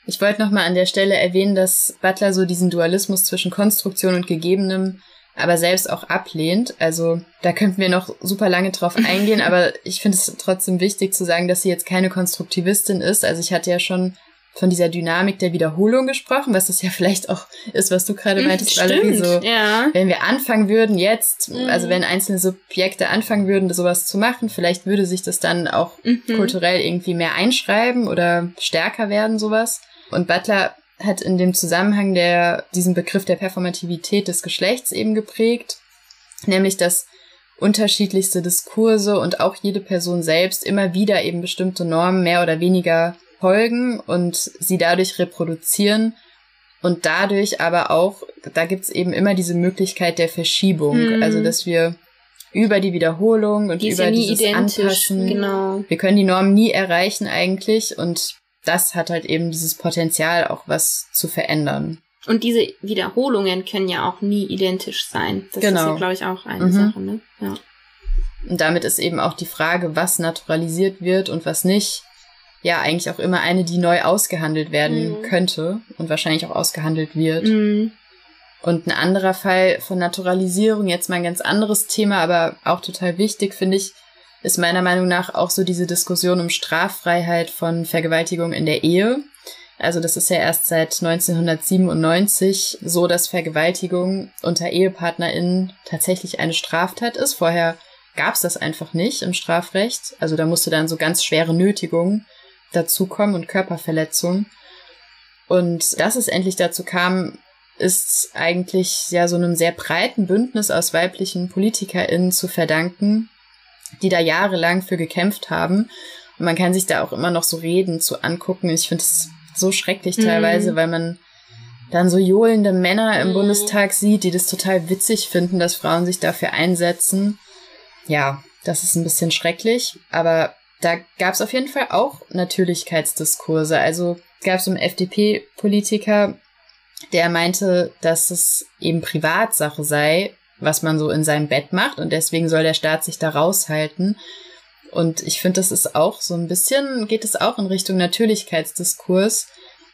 Ich wollte nochmal an der Stelle erwähnen, dass Butler so diesen Dualismus zwischen Konstruktion und Gegebenem aber selbst auch ablehnt. Also da könnten wir noch super lange drauf <laughs> eingehen, aber ich finde es trotzdem wichtig zu sagen, dass sie jetzt keine Konstruktivistin ist. Also ich hatte ja schon von dieser Dynamik der Wiederholung gesprochen, was das ja vielleicht auch ist, was du gerade meintest, Valerie, Stimmt, so ja. wenn wir anfangen würden jetzt, Mhm. also wenn einzelne Subjekte anfangen würden, sowas zu machen, vielleicht würde sich das dann auch Mhm. kulturell irgendwie mehr einschreiben oder stärker werden, sowas. Und Butler hat in dem Zusammenhang der, diesen Begriff der Performativität des Geschlechts eben geprägt, nämlich dass unterschiedlichste Diskurse und auch jede Person selbst immer wieder eben bestimmte Normen mehr oder weniger folgen und sie dadurch reproduzieren und dadurch aber auch, da gibt's eben immer diese Möglichkeit der Verschiebung, Mhm. also dass wir über die Wiederholung und Die über ja dieses. Anpassen Genau. wir können die Norm nie erreichen eigentlich und das hat halt eben dieses Potenzial, auch was zu verändern. Und diese Wiederholungen können ja auch nie identisch sein. Das ist Genau. ja, glaube ich, auch eine Mhm. Sache, ne? Ja. Und damit ist eben auch die Frage, was naturalisiert wird und was nicht, ja, eigentlich auch immer eine, die neu ausgehandelt werden Mhm. könnte und wahrscheinlich auch ausgehandelt wird. Mhm. Und ein anderer Fall von Naturalisierung, jetzt mal ein ganz anderes Thema, aber auch total wichtig, finde ich, ist meiner Meinung nach auch so diese Diskussion um Straffreiheit von Vergewaltigung in der Ehe. Also das ist ja erst seit 1997 so, dass Vergewaltigung unter EhepartnerInnen tatsächlich eine Straftat ist. Vorher gab es das einfach nicht im Strafrecht. Also da musste dann so ganz schwere Nötigung dazukommen und Körperverletzung. Und dass es endlich dazu kam, ist eigentlich ja so einem sehr breiten Bündnis aus weiblichen PolitikerInnen zu verdanken, die da jahrelang für gekämpft haben. Und man kann sich da auch immer noch so Reden zu angucken. Ich finde es so schrecklich Mhm. teilweise, weil man dann so johlende Männer im Mhm. Bundestag sieht, die das total witzig finden, dass Frauen sich dafür einsetzen. Ja, das ist ein bisschen schrecklich, aber da gab es auf jeden Fall auch Natürlichkeitsdiskurse. Also gab es einen FDP-Politiker, der meinte, dass es eben Privatsache sei, was man so in seinem Bett macht und deswegen soll der Staat sich da raushalten. Und ich finde, das ist auch so ein bisschen, geht es auch in Richtung Natürlichkeitsdiskurs,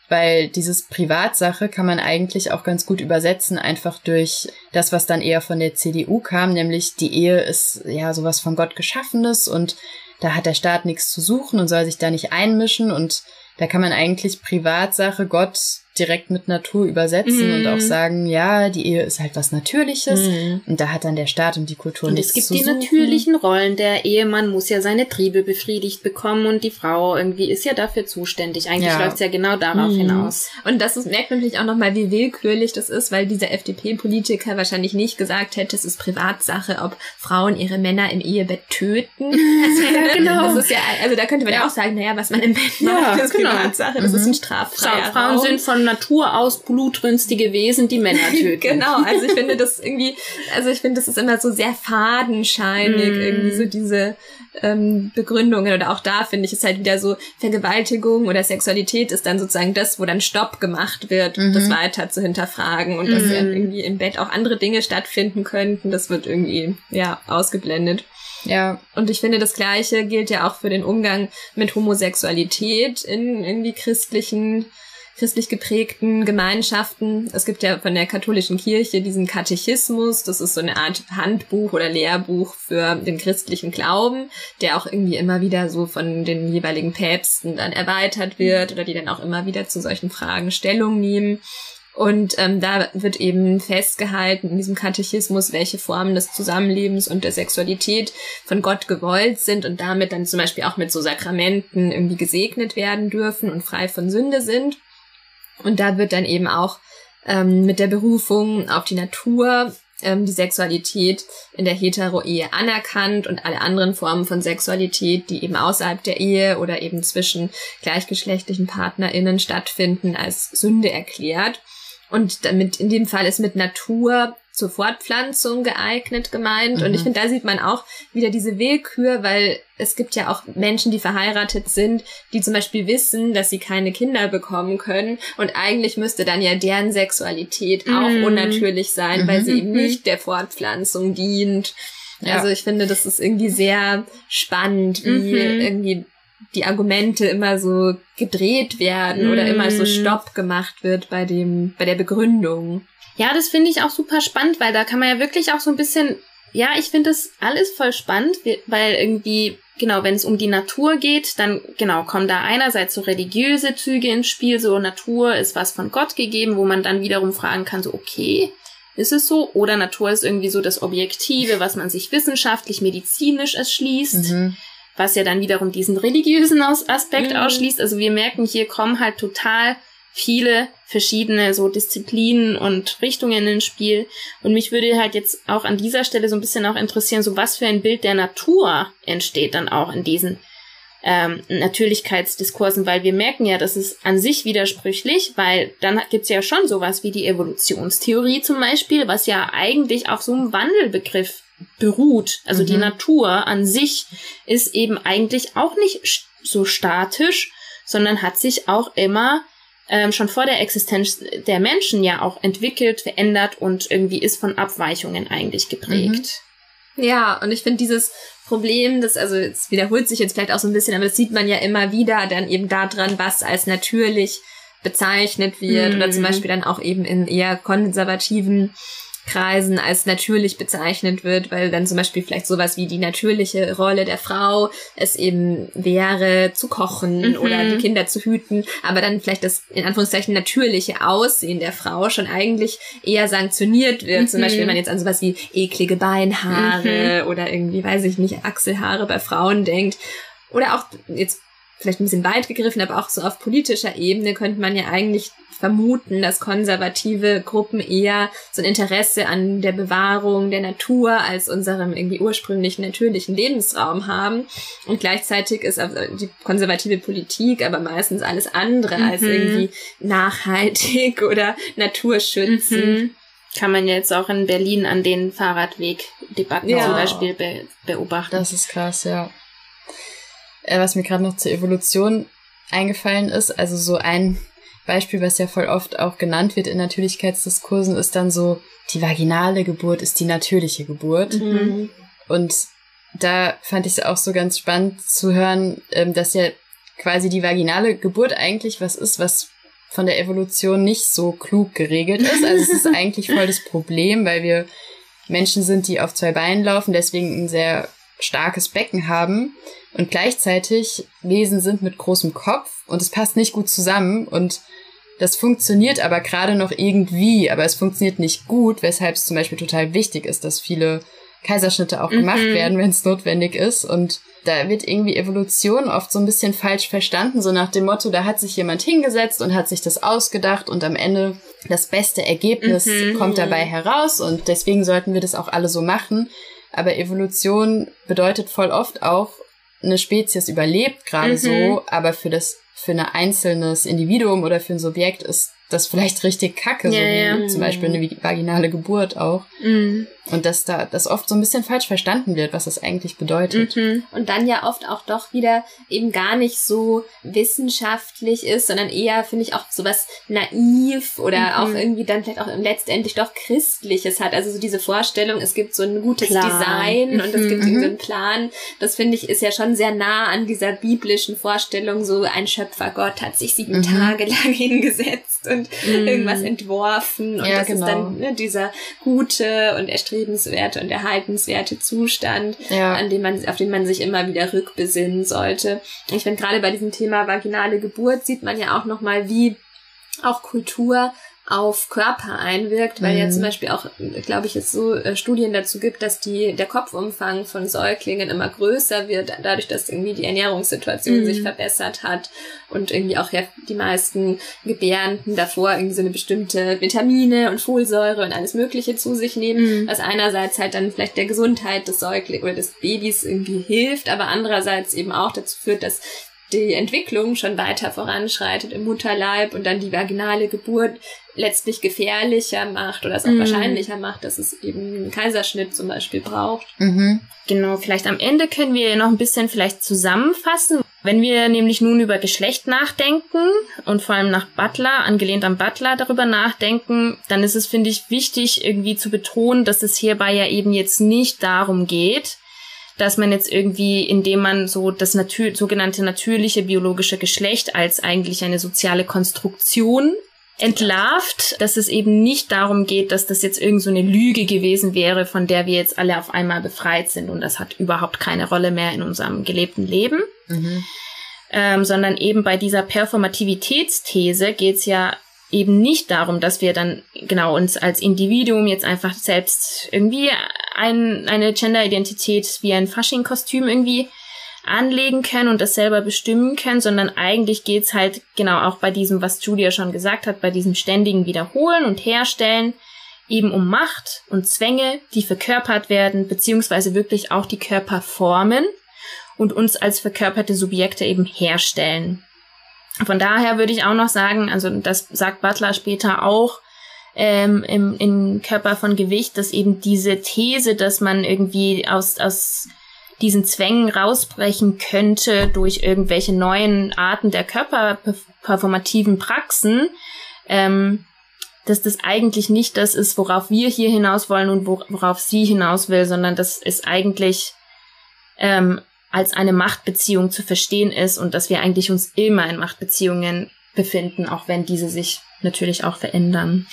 weil dieses Privatsache kann man eigentlich auch ganz gut übersetzen, einfach durch das, was dann eher von der CDU kam, nämlich die Ehe ist ja sowas von Gott geschaffenes und da hat der Staat nichts zu suchen und soll sich da nicht einmischen und da kann man eigentlich Privatsache Gott direkt mit Natur übersetzen Mhm. und auch sagen, ja, die Ehe ist halt was Natürliches Mhm. und da hat dann der Staat und die Kultur Und nichts es gibt zu die suchen. natürlichen Rollen. Der Ehemann muss ja seine Triebe befriedigt bekommen und die Frau irgendwie ist ja dafür zuständig. Eigentlich Ja. läuft es ja genau darauf Mhm. hinaus. Und das ist, merkt man natürlich auch nochmal, wie willkürlich das ist, weil dieser FDP-Politiker wahrscheinlich nicht gesagt hätte, es ist Privatsache, ob Frauen ihre Männer im Ehebett töten. <laughs> Also, Ja, genau. Das ist ja, also da könnte man ja, auch sagen, naja, was man im Bett Ja, macht, ist genau. Privatsache, das ist ein Fra straffreier Frauen Raum. sind von Natur aus blutrünstige Wesen, die Männer <laughs> töten. Genau, also ich finde das <laughs> irgendwie, also ich finde, das ist immer so sehr fadenscheinig, Mm. irgendwie so diese ähm, Begründungen oder auch da finde ich es halt wieder so, Vergewaltigung oder Sexualität ist dann sozusagen das, wo dann Stopp gemacht wird, Mhm. das weiter zu hinterfragen und dass ja Mhm. irgendwie im Bett auch andere Dinge stattfinden könnten, das wird irgendwie, ja, ausgeblendet. Ja, Und ich finde, das Gleiche gilt ja auch für den Umgang mit Homosexualität in irgendwie christlichen, christlich geprägten Gemeinschaften. Es gibt ja von der katholischen Kirche diesen Katechismus. Das ist so eine Art Handbuch oder Lehrbuch für den christlichen Glauben, der auch irgendwie immer wieder so von den jeweiligen Päpsten dann erweitert wird oder die dann auch immer wieder zu solchen Fragen Stellung nehmen. Und ähm, da wird eben festgehalten in diesem Katechismus, welche Formen des Zusammenlebens und der Sexualität von Gott gewollt sind und damit dann zum Beispiel auch mit so Sakramenten irgendwie gesegnet werden dürfen und frei von Sünde sind. Und da wird dann eben auch ähm, mit der Berufung auf die Natur ähm, die Sexualität in der Hetero-Ehe anerkannt und alle anderen Formen von Sexualität, die eben außerhalb der Ehe oder eben zwischen gleichgeschlechtlichen PartnerInnen stattfinden, als Sünde erklärt. Und damit in dem Fall ist mit Natur zur Fortpflanzung geeignet gemeint. Mhm. Und ich mhm. finde, da sieht man auch wieder diese Willkür, weil es gibt ja auch Menschen, die verheiratet sind, die zum Beispiel wissen, dass sie keine Kinder bekommen können. Und eigentlich müsste dann ja deren Sexualität auch mhm. unnatürlich sein, weil sie eben mhm. nicht der Fortpflanzung dient. Ja. Also ich finde, das ist irgendwie sehr spannend, wie irgendwie die Argumente immer so gedreht werden oder immer so Stopp gemacht wird bei dem, bei der Begründung. Ja, das finde ich auch super spannend, weil da kann man ja wirklich auch so ein bisschen, ja, ich finde das alles voll spannend, weil irgendwie, genau, wenn es um die Natur geht, dann, genau, kommen da einerseits so religiöse Züge ins Spiel, so Natur ist was von Gott gegeben, wo man dann wiederum fragen kann, so, okay, ist es so? Oder Natur ist irgendwie so das Objektive, was man sich wissenschaftlich, medizinisch erschließt. Mhm was ja dann wiederum diesen religiösen Aspekt mhm. ausschließt. Also wir merken, hier kommen halt total viele verschiedene so Disziplinen und Richtungen ins Spiel. Und mich würde halt jetzt auch an dieser Stelle so ein bisschen auch interessieren, so was für ein Bild der Natur entsteht dann auch in diesen ähm, Natürlichkeitsdiskursen, weil wir merken ja, das ist an sich widersprüchlich, weil dann gibt's ja schon sowas wie die Evolutionstheorie zum Beispiel, was ja eigentlich auf so einem Wandelbegriff beruht. Also mhm. die Natur an sich ist eben eigentlich auch nicht so statisch, sondern hat sich auch immer ähm, schon vor der Existenz der Menschen ja auch entwickelt, verändert und irgendwie ist von Abweichungen eigentlich geprägt. Mhm. Ja, und ich finde dieses Problem, das, also es wiederholt sich jetzt vielleicht auch so ein bisschen, aber das sieht man ja immer wieder dann eben daran, was als natürlich bezeichnet wird mhm. oder zum Beispiel dann auch eben in eher konservativen Kreisen als natürlich bezeichnet wird, weil dann zum Beispiel vielleicht sowas wie die natürliche Rolle der Frau es eben wäre, zu kochen mhm. oder die Kinder zu hüten, aber dann vielleicht das in Anführungszeichen natürliche Aussehen der Frau schon eigentlich eher sanktioniert wird. Mhm. Zum Beispiel, wenn man jetzt an sowas wie eklige Beinhaare mhm. oder irgendwie, weiß ich nicht, Achselhaare bei Frauen denkt. Oder auch jetzt vielleicht ein bisschen weit gegriffen, aber auch so auf politischer Ebene könnte man ja eigentlich vermuten, dass konservative Gruppen eher so ein Interesse an der Bewahrung der Natur als unserem irgendwie ursprünglichen natürlichen Lebensraum haben. Und gleichzeitig ist die konservative Politik aber meistens alles andere mhm. als irgendwie nachhaltig <laughs> oder naturschützend. Mhm. Kann man jetzt auch in Berlin an den Fahrradwegdebatten ja. zum Beispiel be beobachten. Das ist krass, ja. Äh, was mir gerade noch zur Evolution eingefallen ist, also so ein Beispiel, was ja voll oft auch genannt wird in Natürlichkeitsdiskursen, ist dann so, die vaginale Geburt ist die natürliche Geburt. Mhm. Und da fand ich es auch so ganz spannend zu hören, ähm, dass ja quasi die vaginale Geburt eigentlich was ist, was von der Evolution nicht so klug geregelt ist. Also es ist <laughs> eigentlich voll das Problem, weil wir Menschen sind, die auf zwei Beinen laufen, deswegen ein sehr starkes Becken haben und gleichzeitig Wesen sind mit großem Kopf und es passt nicht gut zusammen und das funktioniert aber gerade noch irgendwie, aber es funktioniert nicht gut, weshalb es zum Beispiel total wichtig ist, dass viele Kaiserschnitte auch gemacht mhm. werden, wenn es notwendig ist. Und da wird irgendwie Evolution oft so ein bisschen falsch verstanden, so nach dem Motto, da hat sich jemand hingesetzt und hat sich das ausgedacht und am Ende das beste Ergebnis mhm. kommt dabei heraus und deswegen sollten wir das auch alle so machen. Aber Evolution bedeutet voll oft auch, eine Spezies überlebt gerade mhm. so, aber für das für ein einzelnes Individuum oder für ein Subjekt ist das vielleicht richtig kacke, ja, so wie ja. zum Beispiel eine vaginale Geburt auch. Mhm. Und dass da das oft so ein bisschen falsch verstanden wird, was das eigentlich bedeutet. Mhm. Und dann ja oft auch doch wieder eben gar nicht so wissenschaftlich ist, sondern eher, finde ich, auch sowas naiv oder mhm. auch irgendwie dann vielleicht auch letztendlich doch Christliches hat. Also so diese Vorstellung, es gibt so ein gutes Plan. Design und es gibt mhm. so einen Plan. Das finde ich ist ja schon sehr nah an dieser biblischen Vorstellung, so ein Schöpfergott hat sich sieben mhm. Tage <laughs> lang hingesetzt und mhm. irgendwas entworfen und ja, das genau. ist dann ne, dieser gute und erstrebenswerte erstrebenswerte und erhaltenswerte Zustand, ja. an dem man, auf den man sich immer wieder rückbesinnen sollte. Ich finde, gerade bei diesem Thema vaginale Geburt sieht man ja auch nochmal, wie auch Kultur auf Körper einwirkt, weil mhm. ja zum Beispiel auch, glaube ich, es so äh, Studien dazu gibt, dass die, der Kopfumfang von Säuglingen immer größer wird, dadurch, dass irgendwie die Ernährungssituation mhm. sich verbessert hat und irgendwie auch ja die meisten Gebärenden davor irgendwie so eine bestimmte Vitamine und Folsäure und alles Mögliche zu sich nehmen, mhm. was einerseits halt dann vielleicht der Gesundheit des Säuglings oder des Babys irgendwie hilft, aber andererseits eben auch dazu führt, dass die Entwicklung schon weiter voranschreitet im Mutterleib und dann die vaginale Geburt letztlich gefährlicher macht oder es auch mhm. wahrscheinlicher macht, dass es eben einen Kaiserschnitt zum Beispiel braucht. Mhm. Genau, vielleicht am Ende können wir noch ein bisschen vielleicht zusammenfassen. Wenn wir nämlich nun über Geschlecht nachdenken und vor allem nach Butler, angelehnt am Butler darüber nachdenken, dann ist es, finde ich, wichtig irgendwie zu betonen, dass es hierbei ja eben jetzt nicht darum geht, dass man jetzt irgendwie, indem man so das natür sogenannte natürliche biologische Geschlecht als eigentlich eine soziale Konstruktion entlarvt, dass es eben nicht darum geht, dass das jetzt irgend so eine Lüge gewesen wäre, von der wir jetzt alle auf einmal befreit sind und das hat überhaupt keine Rolle mehr in unserem gelebten Leben. Mhm. Ähm, sondern eben bei dieser Performativitätsthese geht es ja eben nicht darum, dass wir dann genau uns als Individuum jetzt einfach selbst irgendwie ein, eine Gender-Identität wie ein Fasching-Kostüm irgendwie anlegen können und das selber bestimmen können, sondern eigentlich geht's halt genau auch bei diesem, was Julia schon gesagt hat, bei diesem ständigen Wiederholen und Herstellen eben um Macht und Zwänge, die verkörpert werden, beziehungsweise wirklich auch die Körper formen und uns als verkörperte Subjekte eben herstellen. Von daher würde ich auch noch sagen, also das sagt Butler später auch, ähm, im, im Körper von Gewicht, dass eben diese These, dass man irgendwie aus, aus diesen Zwängen rausbrechen könnte durch irgendwelche neuen Arten der körperperformativen Praxen, ähm, dass das eigentlich nicht das ist, worauf wir hier hinaus wollen und worauf sie hinaus will, sondern dass es eigentlich ähm, als eine Machtbeziehung zu verstehen ist und dass wir eigentlich uns immer in Machtbeziehungen befinden, auch wenn diese sich natürlich auch verändern.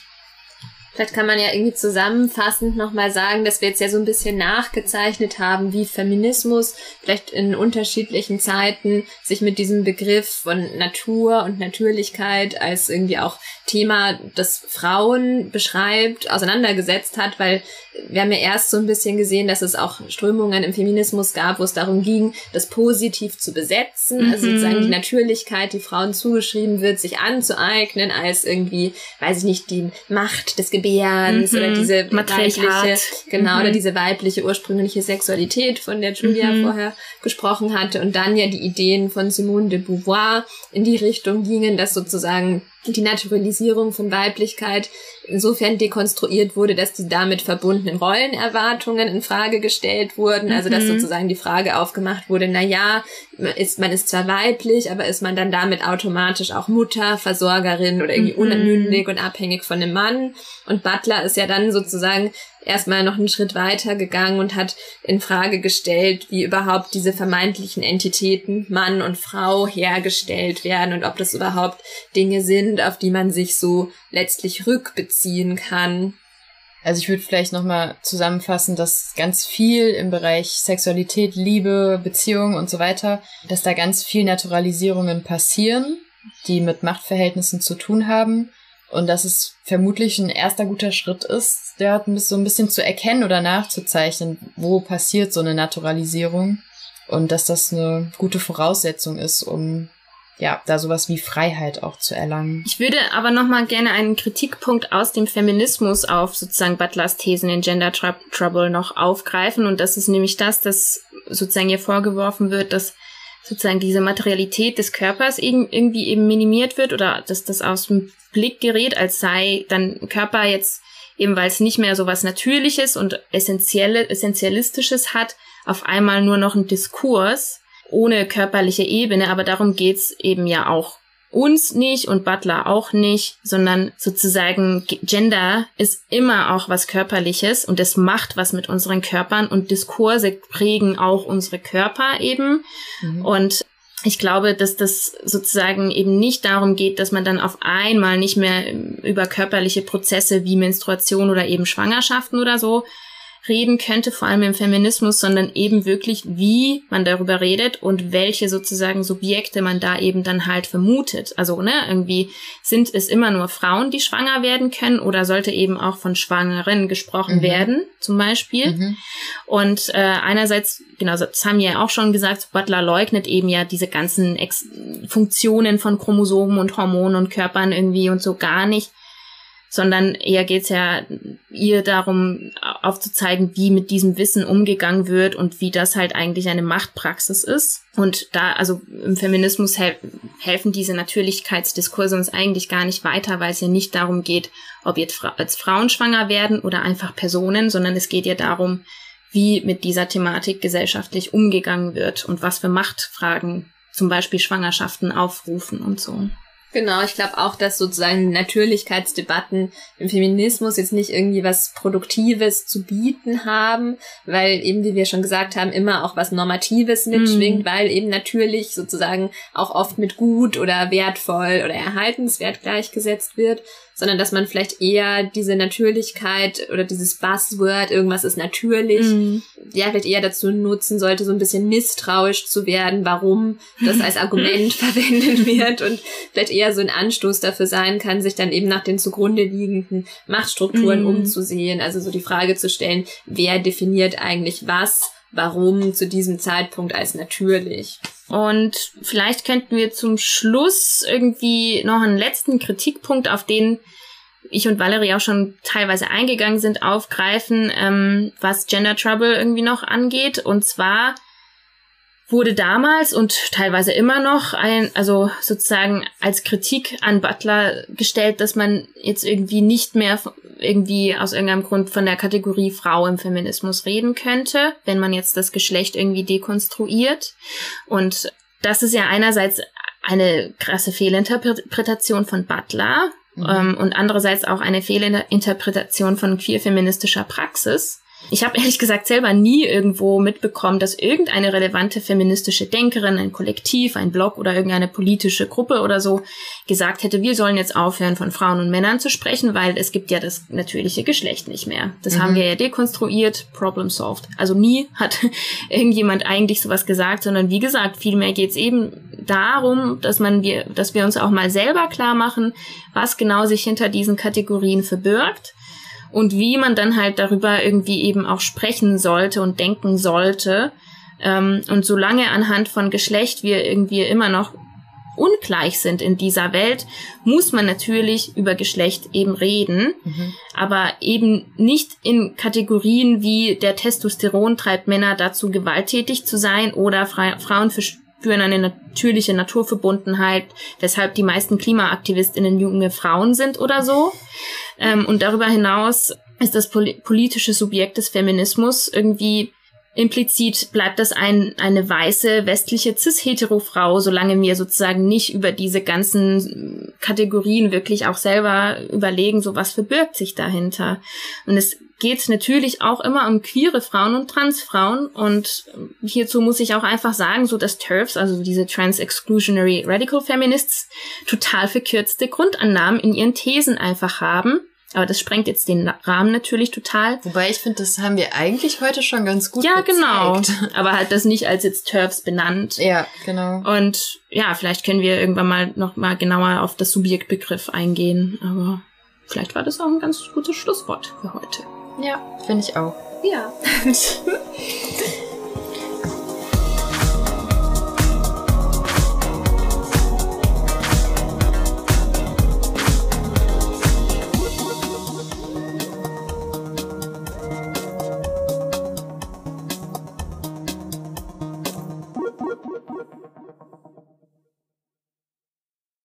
Vielleicht kann man ja irgendwie zusammenfassend nochmal sagen, dass wir jetzt ja so ein bisschen nachgezeichnet haben, wie Feminismus vielleicht in unterschiedlichen Zeiten sich mit diesem Begriff von Natur und Natürlichkeit als irgendwie auch Thema, das Frauen beschreibt, auseinandergesetzt hat, weil wir haben ja erst so ein bisschen gesehen, dass es auch Strömungen im Feminismus gab, wo es darum ging, das positiv zu besetzen, mhm. also sozusagen die Natürlichkeit, die Frauen zugeschrieben wird, sich anzueignen als irgendwie, weiß ich nicht, die Macht des Gebärens mhm. oder diese weibliche, genau, mhm. oder diese weibliche ursprüngliche Sexualität, von der Julia mhm. vorher gesprochen hatte und dann ja die Ideen von Simone de Beauvoir in die Richtung gingen, dass sozusagen die Naturalisierung von Weiblichkeit insofern dekonstruiert wurde, dass die damit verbundenen Rollenerwartungen in Frage gestellt wurden. Also dass mhm. sozusagen die Frage aufgemacht wurde, na ja, ist, man ist zwar weiblich, aber ist man dann damit automatisch auch Mutter, Versorgerin oder irgendwie mhm. unmündig und abhängig von einem Mann? Und Butler ist ja dann sozusagen erstmal noch einen Schritt weiter gegangen und hat in Frage gestellt, wie überhaupt diese vermeintlichen Entitäten Mann und Frau hergestellt werden und ob das überhaupt Dinge sind, auf die man sich so letztlich rückbeziehen kann. Also ich würde vielleicht nochmal zusammenfassen, dass ganz viel im Bereich Sexualität, Liebe, Beziehung und so weiter, dass da ganz viel Naturalisierungen passieren, die mit Machtverhältnissen zu tun haben und dass es vermutlich ein erster guter Schritt ist, der so ein bisschen zu erkennen oder nachzuzeichnen, wo passiert so eine Naturalisierung. Und dass das eine gute Voraussetzung ist, um ja, da sowas wie Freiheit auch zu erlangen. Ich würde aber nochmal gerne einen Kritikpunkt aus dem Feminismus auf sozusagen Butlers Thesen in Gender Trouble noch aufgreifen. Und das ist nämlich das, dass sozusagen ihr vorgeworfen wird, dass sozusagen diese Materialität des Körpers irgendwie eben minimiert wird oder dass das aus dem Blick gerät, als sei dann Körper jetzt eben weil es nicht mehr so was Natürliches und Essentielle, Essentialistisches hat, auf einmal nur noch ein Diskurs ohne körperliche Ebene, aber darum geht's eben ja auch uns nicht und Butler auch nicht, sondern sozusagen Gender ist immer auch was Körperliches und es macht was mit unseren Körpern und Diskurse prägen auch unsere Körper eben. Mhm. Und ich glaube, dass das sozusagen eben nicht darum geht, dass man dann auf einmal nicht mehr über körperliche Prozesse wie Menstruation oder eben Schwangerschaften oder so reden könnte, vor allem im Feminismus, sondern eben wirklich, wie man darüber redet und welche sozusagen Subjekte man da eben dann halt vermutet. Also, ne, irgendwie sind es immer nur Frauen, die schwanger werden können oder sollte eben auch von Schwangeren gesprochen mhm. werden, zum Beispiel. Mhm. Und äh, einerseits, genau, das haben wir ja auch schon gesagt, Butler leugnet eben ja diese ganzen Ex Funktionen von Chromosomen und Hormonen und Körpern irgendwie und so gar nicht sondern eher geht's ja ihr darum, aufzuzeigen, wie mit diesem Wissen umgegangen wird und wie das halt eigentlich eine Machtpraxis ist. Und da, also im Feminismus hel helfen diese Natürlichkeitsdiskurse uns eigentlich gar nicht weiter, weil es ja nicht darum geht, ob jetzt als Frauen schwanger werden oder einfach Personen, sondern es geht ja darum, wie mit dieser Thematik gesellschaftlich umgegangen wird und was für Machtfragen zum Beispiel Schwangerschaften aufrufen und so. Genau, ich glaube auch, dass sozusagen Natürlichkeitsdebatten im Feminismus jetzt nicht irgendwie was Produktives zu bieten haben, weil eben, wie wir schon gesagt haben, immer auch was Normatives mitschwingt, mm. weil eben natürlich sozusagen auch oft mit gut oder wertvoll oder erhaltenswert gleichgesetzt wird sondern dass man vielleicht eher diese Natürlichkeit oder dieses Buzzword, irgendwas ist natürlich, mhm. ja, vielleicht eher dazu nutzen sollte, so ein bisschen misstrauisch zu werden, warum das als Argument <laughs> verwendet wird und vielleicht eher so ein Anstoß dafür sein kann, sich dann eben nach den zugrunde liegenden Machtstrukturen mhm. umzusehen. Also so die Frage zu stellen, wer definiert eigentlich was? warum zu diesem Zeitpunkt als natürlich. Und vielleicht könnten wir zum Schluss irgendwie noch einen letzten Kritikpunkt, auf den ich und Valerie auch schon teilweise eingegangen sind, aufgreifen, ähm, was Gender Trouble irgendwie noch angeht. Und zwar wurde damals und teilweise immer noch ein, also sozusagen als Kritik an Butler gestellt, dass man jetzt irgendwie nicht mehr irgendwie aus irgendeinem Grund von der Kategorie Frau im Feminismus reden könnte, wenn man jetzt das Geschlecht irgendwie dekonstruiert. Und das ist ja einerseits eine krasse Fehlinterpretation von Butler mhm. ähm, und andererseits auch eine Fehlinterpretation von queer-feministischer Praxis. Ich habe ehrlich gesagt selber nie irgendwo mitbekommen, dass irgendeine relevante feministische Denkerin, ein Kollektiv, ein Blog oder irgendeine politische Gruppe oder so gesagt hätte, wir sollen jetzt aufhören, von Frauen und Männern zu sprechen, weil es gibt ja das natürliche Geschlecht nicht mehr. Das mhm. haben wir ja dekonstruiert, problem solved. Also nie hat <laughs> irgendjemand eigentlich sowas gesagt, sondern wie gesagt, vielmehr geht es eben darum, dass man wir, dass wir uns auch mal selber klar machen, was genau sich hinter diesen Kategorien verbirgt und wie man dann halt darüber irgendwie eben auch sprechen sollte und denken sollte. Ähm, und solange anhand von Geschlecht wir irgendwie immer noch ungleich sind in dieser Welt, muss man natürlich über Geschlecht eben reden, mhm. aber eben nicht in Kategorien wie der Testosteron treibt Männer dazu, gewalttätig zu sein oder Fra Frauen verspüren eine natürliche Naturverbundenheit, weshalb die meisten KlimaaktivistInnen junge Frauen sind oder so. Ähm, und darüber hinaus ist das pol politische Subjekt des Feminismus irgendwie implizit bleibt das ein, eine weiße westliche cis-hetero-Frau, solange wir sozusagen nicht über diese ganzen Kategorien wirklich auch selber überlegen, so was verbirgt sich dahinter. Und es geht natürlich auch immer um queere Frauen und Transfrauen und hierzu muss ich auch einfach sagen, so dass TERFs, also diese Trans-Exclusionary Radical Feminists, total verkürzte Grundannahmen in ihren Thesen einfach haben aber das sprengt jetzt den Rahmen natürlich total. Wobei ich finde, das haben wir eigentlich heute schon ganz gut Ja, genau. gezeigt. genau. Aber halt das nicht als jetzt Turfs benannt. Ja, genau. Und ja, vielleicht können wir irgendwann mal noch mal genauer auf das Subjektbegriff eingehen. Aber vielleicht war das auch ein ganz gutes Schlusswort für heute. Ja, finde ich auch. Ja. <laughs>